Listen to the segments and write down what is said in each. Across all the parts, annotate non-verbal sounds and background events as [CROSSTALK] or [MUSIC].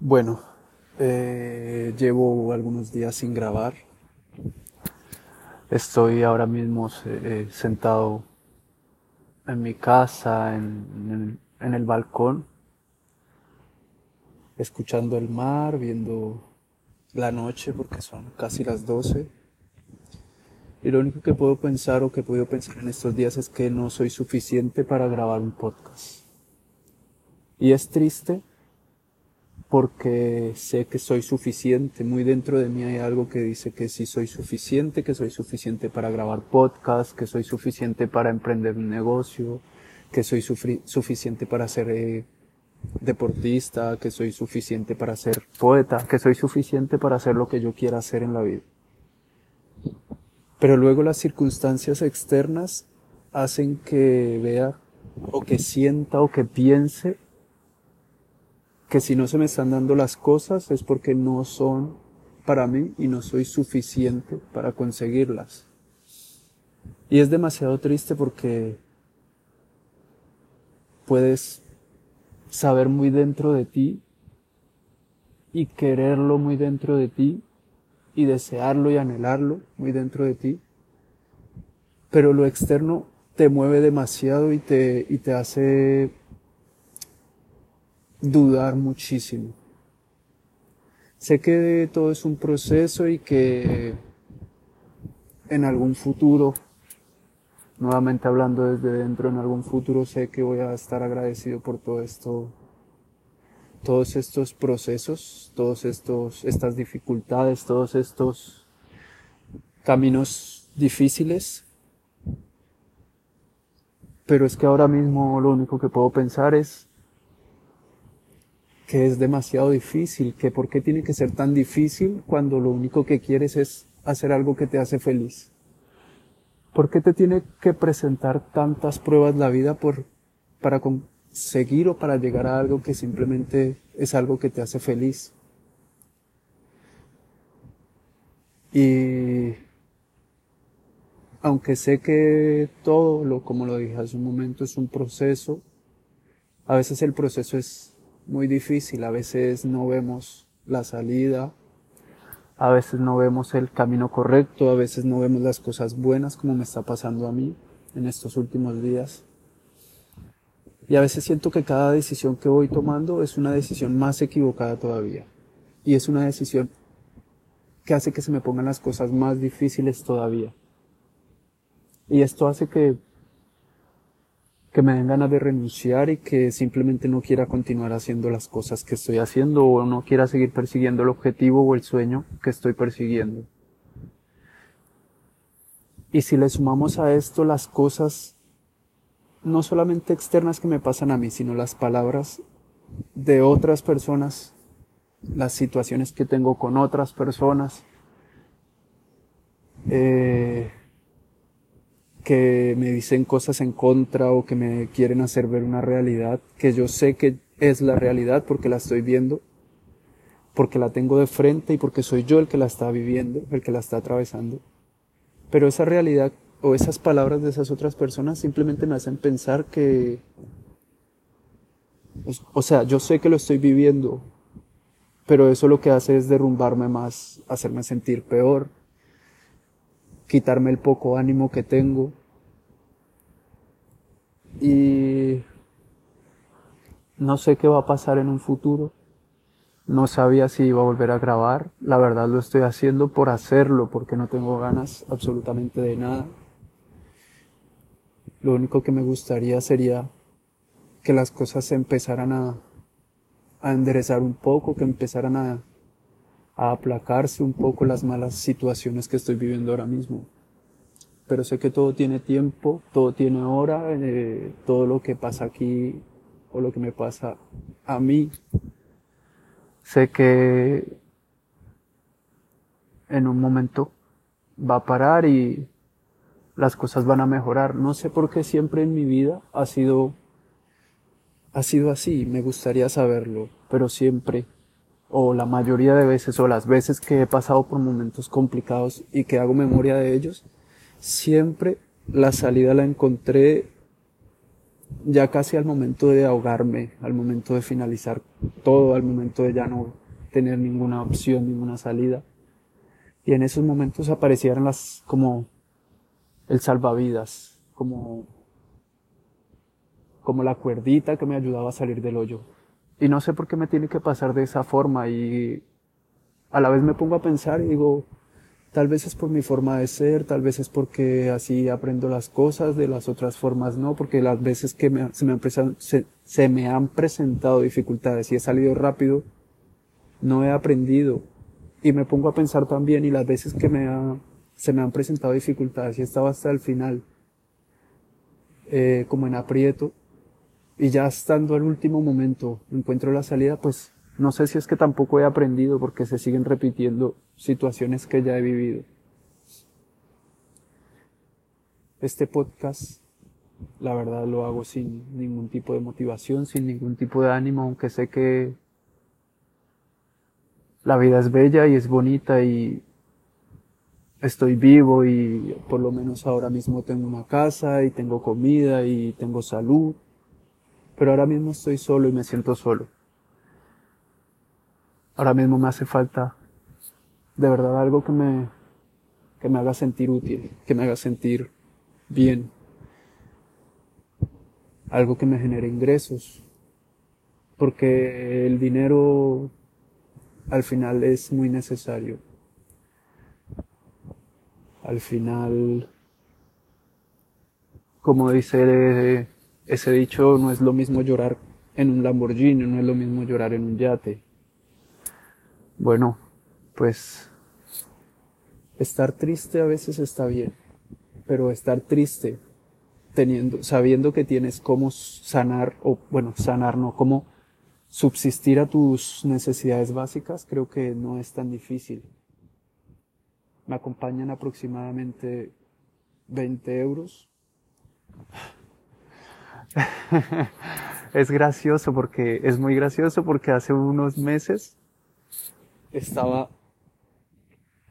Bueno, eh, llevo algunos días sin grabar. Estoy ahora mismo eh, sentado en mi casa, en, en el balcón, escuchando el mar, viendo la noche porque son casi las 12. Y lo único que puedo pensar o que he podido pensar en estos días es que no soy suficiente para grabar un podcast. Y es triste porque sé que soy suficiente. Muy dentro de mí hay algo que dice que sí soy suficiente, que soy suficiente para grabar podcast, que soy suficiente para emprender un negocio, que soy suficiente para ser eh, deportista, que soy suficiente para ser poeta, que soy suficiente para hacer lo que yo quiera hacer en la vida. Pero luego las circunstancias externas hacen que vea o que sienta o que piense que si no se me están dando las cosas es porque no son para mí y no soy suficiente para conseguirlas. Y es demasiado triste porque puedes saber muy dentro de ti y quererlo muy dentro de ti y desearlo y anhelarlo muy dentro de ti, pero lo externo te mueve demasiado y te, y te hace dudar muchísimo. Sé que todo es un proceso y que en algún futuro, nuevamente hablando desde dentro, en algún futuro sé que voy a estar agradecido por todo esto todos estos procesos, todos estos, estas dificultades, todos estos caminos difíciles. Pero es que ahora mismo lo único que puedo pensar es que es demasiado difícil, que por qué tiene que ser tan difícil cuando lo único que quieres es hacer algo que te hace feliz. ¿Por qué te tiene que presentar tantas pruebas la vida por, para, seguir o para llegar a algo que simplemente es algo que te hace feliz. Y aunque sé que todo, lo, como lo dije hace un momento, es un proceso, a veces el proceso es muy difícil, a veces no vemos la salida, a veces no vemos el camino correcto, a veces no vemos las cosas buenas como me está pasando a mí en estos últimos días. Y a veces siento que cada decisión que voy tomando es una decisión más equivocada todavía. Y es una decisión que hace que se me pongan las cosas más difíciles todavía. Y esto hace que, que me den ganas de renunciar y que simplemente no quiera continuar haciendo las cosas que estoy haciendo o no quiera seguir persiguiendo el objetivo o el sueño que estoy persiguiendo. Y si le sumamos a esto las cosas no solamente externas que me pasan a mí, sino las palabras de otras personas, las situaciones que tengo con otras personas, eh, que me dicen cosas en contra o que me quieren hacer ver una realidad que yo sé que es la realidad porque la estoy viendo, porque la tengo de frente y porque soy yo el que la está viviendo, el que la está atravesando. Pero esa realidad o esas palabras de esas otras personas simplemente me hacen pensar que, o sea, yo sé que lo estoy viviendo, pero eso lo que hace es derrumbarme más, hacerme sentir peor, quitarme el poco ánimo que tengo. Y no sé qué va a pasar en un futuro. No sabía si iba a volver a grabar. La verdad lo estoy haciendo por hacerlo, porque no tengo ganas absolutamente de nada. Lo único que me gustaría sería que las cosas se empezaran a, a enderezar un poco, que empezaran a, a aplacarse un poco las malas situaciones que estoy viviendo ahora mismo. Pero sé que todo tiene tiempo, todo tiene hora, eh, todo lo que pasa aquí o lo que me pasa a mí. Sé que en un momento va a parar y las cosas van a mejorar. No sé por qué siempre en mi vida ha sido, ha sido así, me gustaría saberlo, pero siempre, o la mayoría de veces, o las veces que he pasado por momentos complicados y que hago memoria de ellos, siempre la salida la encontré ya casi al momento de ahogarme, al momento de finalizar todo, al momento de ya no tener ninguna opción, ninguna salida. Y en esos momentos aparecieron las como el salvavidas, como como la cuerdita que me ayudaba a salir del hoyo. Y no sé por qué me tiene que pasar de esa forma y a la vez me pongo a pensar y digo, tal vez es por mi forma de ser, tal vez es porque así aprendo las cosas, de las otras formas no, porque las veces que se, me han se me han presentado dificultades y he salido rápido, no he aprendido. Y me pongo a pensar también y las veces que se me han presentado dificultades y he estado hasta el final, eh, como en aprieto, y ya estando al último momento encuentro la salida, pues no sé si es que tampoco he aprendido porque se siguen repitiendo situaciones que ya he vivido. Este podcast, la verdad, lo hago sin ningún tipo de motivación, sin ningún tipo de ánimo, aunque sé que la vida es bella y es bonita y estoy vivo y por lo menos ahora mismo tengo una casa y tengo comida y tengo salud pero ahora mismo estoy solo y me siento solo. Ahora mismo me hace falta de verdad algo que me, que me haga sentir útil, que me haga sentir bien. Algo que me genere ingresos. Porque el dinero al final es muy necesario. Al final, como dice ese dicho no es lo mismo llorar en un Lamborghini, no es lo mismo llorar en un yate. Bueno, pues estar triste a veces está bien, pero estar triste teniendo, sabiendo que tienes cómo sanar, o bueno, sanar no, cómo subsistir a tus necesidades básicas, creo que no es tan difícil. Me acompañan aproximadamente 20 euros [LAUGHS] es gracioso porque, es muy gracioso porque hace unos meses estaba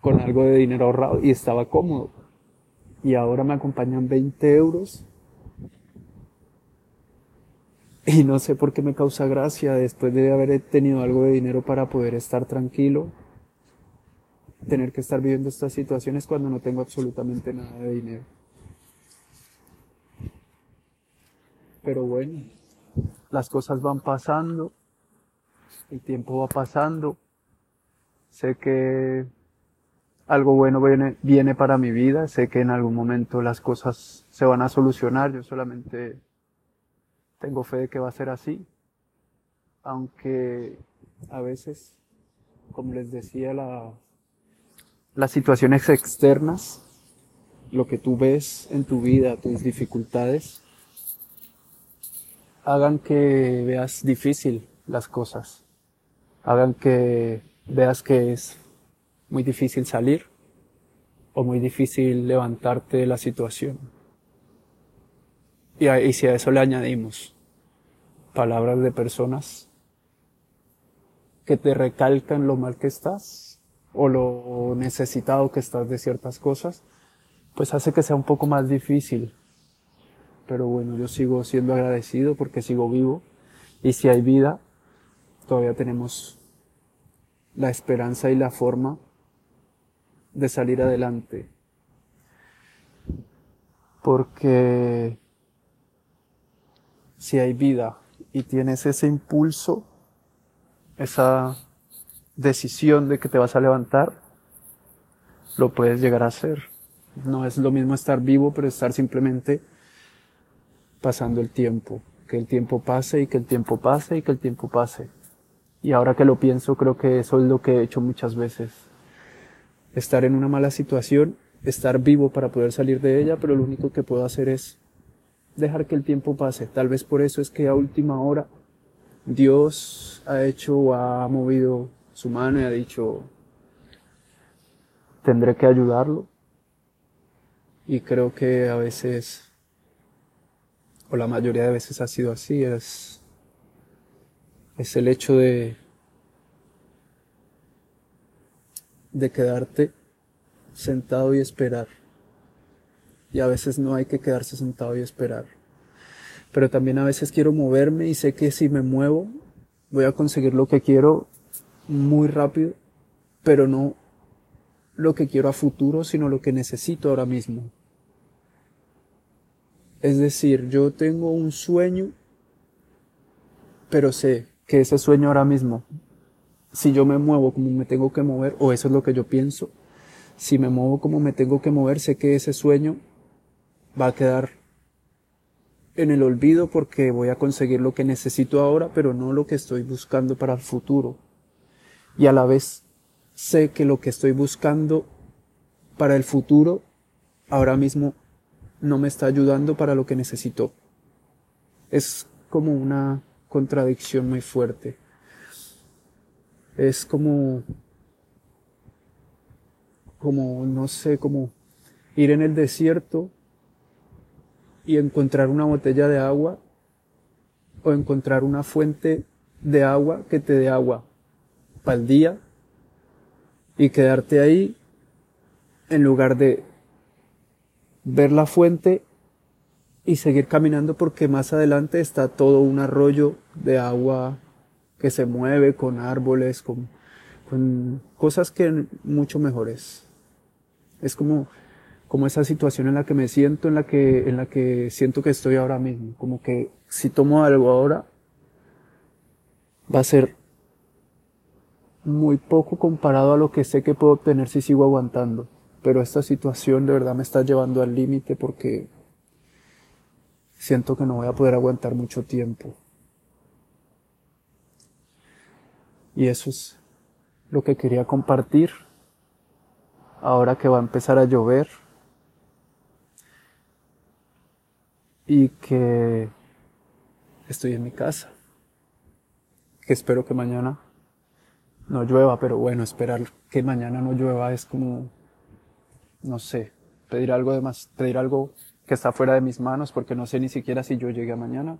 con algo de dinero ahorrado y estaba cómodo. Y ahora me acompañan 20 euros. Y no sé por qué me causa gracia después de haber tenido algo de dinero para poder estar tranquilo. Tener que estar viviendo estas situaciones cuando no tengo absolutamente nada de dinero. Pero bueno, las cosas van pasando, el tiempo va pasando, sé que algo bueno viene, viene para mi vida, sé que en algún momento las cosas se van a solucionar, yo solamente tengo fe de que va a ser así, aunque a veces, como les decía, la, las situaciones externas, lo que tú ves en tu vida, tus dificultades, hagan que veas difícil las cosas, hagan que veas que es muy difícil salir o muy difícil levantarte de la situación. Y, si a eso le añadimos palabras de personas que te recalcan lo mal que estás o lo necesitado que estás de ciertas cosas, pues hace que sea un poco más difícil pero bueno, yo sigo siendo agradecido porque sigo vivo y si hay vida, todavía tenemos la esperanza y la forma de salir adelante. Porque si hay vida y tienes ese impulso, esa decisión de que te vas a levantar, lo puedes llegar a hacer. No es lo mismo estar vivo, pero estar simplemente pasando el tiempo, que el tiempo pase y que el tiempo pase y que el tiempo pase. Y ahora que lo pienso, creo que eso es lo que he hecho muchas veces. Estar en una mala situación, estar vivo para poder salir de ella, pero lo único que puedo hacer es dejar que el tiempo pase. Tal vez por eso es que a última hora Dios ha hecho o ha movido su mano y ha dicho, tendré que ayudarlo. Y creo que a veces o la mayoría de veces ha sido así, es, es el hecho de, de quedarte sentado y esperar. Y a veces no hay que quedarse sentado y esperar. pero también a veces quiero moverme y sé que si me muevo voy a conseguir lo que quiero muy rápido, pero no lo que quiero a futuro, sino lo que necesito ahora mismo. Es decir, yo tengo un sueño, pero sé que ese sueño ahora mismo, si yo me muevo como me tengo que mover, o eso es lo que yo pienso, si me muevo como me tengo que mover, sé que ese sueño va a quedar en el olvido porque voy a conseguir lo que necesito ahora, pero no lo que estoy buscando para el futuro. Y a la vez sé que lo que estoy buscando para el futuro ahora mismo no me está ayudando para lo que necesito. Es como una contradicción muy fuerte. Es como, como, no sé, como ir en el desierto y encontrar una botella de agua o encontrar una fuente de agua que te dé agua para el día y quedarte ahí en lugar de ver la fuente y seguir caminando porque más adelante está todo un arroyo de agua que se mueve con árboles, con, con cosas que mucho mejores. Es como como esa situación en la que me siento, en la que, en la que siento que estoy ahora mismo. Como que si tomo algo ahora, va a ser muy poco comparado a lo que sé que puedo obtener si sigo aguantando. Pero esta situación de verdad me está llevando al límite porque siento que no voy a poder aguantar mucho tiempo. Y eso es lo que quería compartir ahora que va a empezar a llover. y que estoy en mi casa. Que espero que mañana no llueva, pero bueno, esperar que mañana no llueva es como, no sé, pedir algo de más, pedir algo que está fuera de mis manos porque no sé ni siquiera si yo llegue a mañana.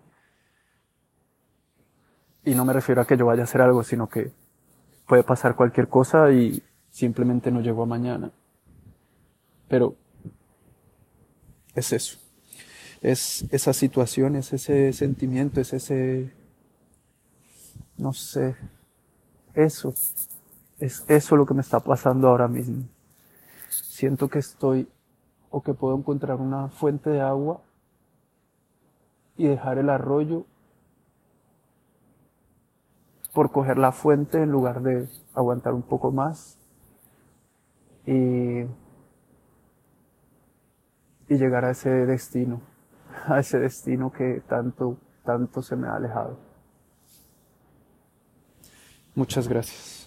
Y no me refiero a que yo vaya a hacer algo, sino que puede pasar cualquier cosa y simplemente no llego a mañana. Pero es eso es esa situación, es ese sentimiento, es ese, no sé, eso, es eso lo que me está pasando ahora mismo. Siento que estoy o que puedo encontrar una fuente de agua y dejar el arroyo por coger la fuente en lugar de aguantar un poco más y, y llegar a ese destino [LAUGHS] a ese destino que tanto, tanto se me ha alejado. Muchas gracias.